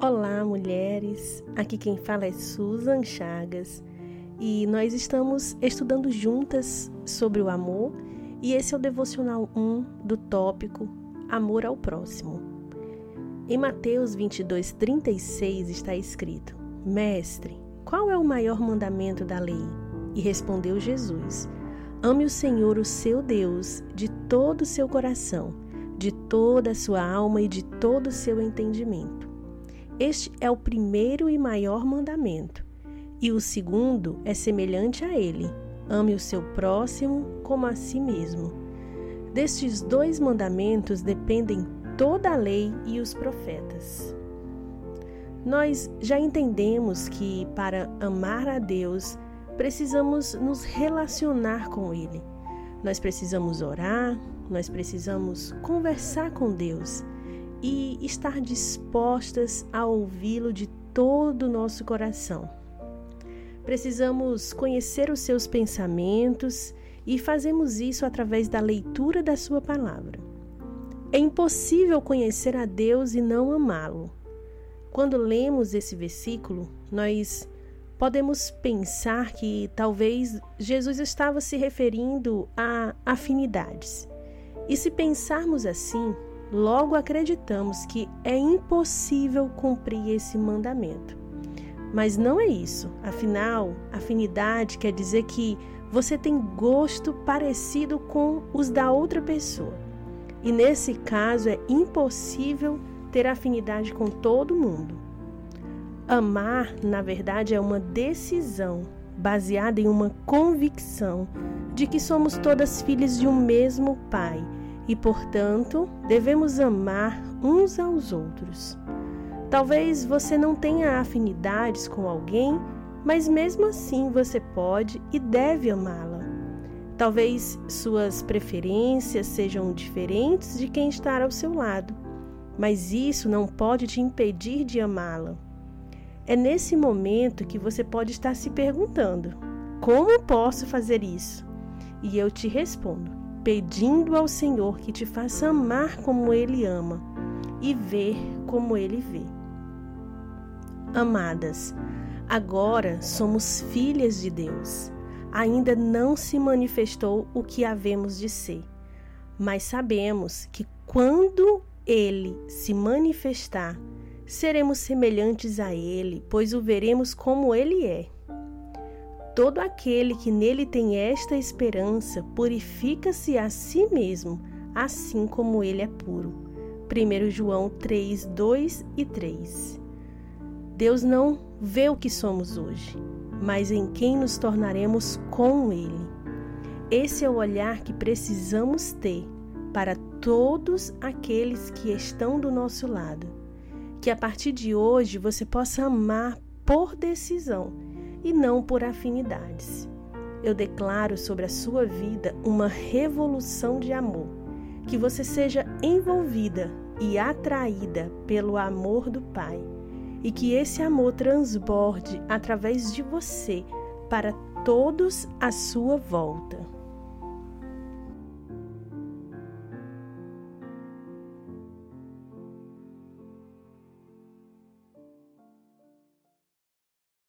Olá, mulheres! Aqui quem fala é Susan Chagas e nós estamos estudando juntas sobre o amor e esse é o devocional 1 do tópico Amor ao Próximo. Em Mateus 22, 36 está escrito: Mestre, qual é o maior mandamento da lei? E respondeu Jesus: Ame o Senhor, o seu Deus, de todo o seu coração, de toda a sua alma e de todo o seu entendimento. Este é o primeiro e maior mandamento. E o segundo é semelhante a ele: ame o seu próximo como a si mesmo. Destes dois mandamentos dependem toda a lei e os profetas. Nós já entendemos que para amar a Deus precisamos nos relacionar com Ele. Nós precisamos orar, nós precisamos conversar com Deus e estar dispostas a ouvi-lo de todo o nosso coração. Precisamos conhecer os seus pensamentos e fazemos isso através da leitura da sua palavra. É impossível conhecer a Deus e não amá-lo. Quando lemos esse versículo, nós podemos pensar que talvez Jesus estava se referindo a afinidades. E se pensarmos assim, logo acreditamos que é impossível cumprir esse mandamento. Mas não é isso. Afinal, afinidade quer dizer que você tem gosto parecido com os da outra pessoa. E nesse caso é impossível ter afinidade com todo mundo. Amar, na verdade, é uma decisão baseada em uma convicção de que somos todas filhas de um mesmo Pai e, portanto, devemos amar uns aos outros. Talvez você não tenha afinidades com alguém, mas mesmo assim você pode e deve amá-la. Talvez suas preferências sejam diferentes de quem está ao seu lado, mas isso não pode te impedir de amá-la. É nesse momento que você pode estar se perguntando: como posso fazer isso? E eu te respondo: pedindo ao Senhor que te faça amar como Ele ama e ver como Ele vê. Amadas, agora somos filhas de Deus. Ainda não se manifestou o que havemos de ser, mas sabemos que quando Ele se manifestar, seremos semelhantes a Ele, pois o veremos como Ele é. Todo aquele que nele tem esta esperança purifica-se a si mesmo, assim como ele é puro. 1 João 3, 2 e 3. Deus não vê o que somos hoje, mas em quem nos tornaremos com Ele. Esse é o olhar que precisamos ter para todos aqueles que estão do nosso lado. Que a partir de hoje você possa amar por decisão e não por afinidades. Eu declaro sobre a sua vida uma revolução de amor, que você seja envolvida e atraída pelo amor do Pai, e que esse amor transborde através de você para todos à sua volta.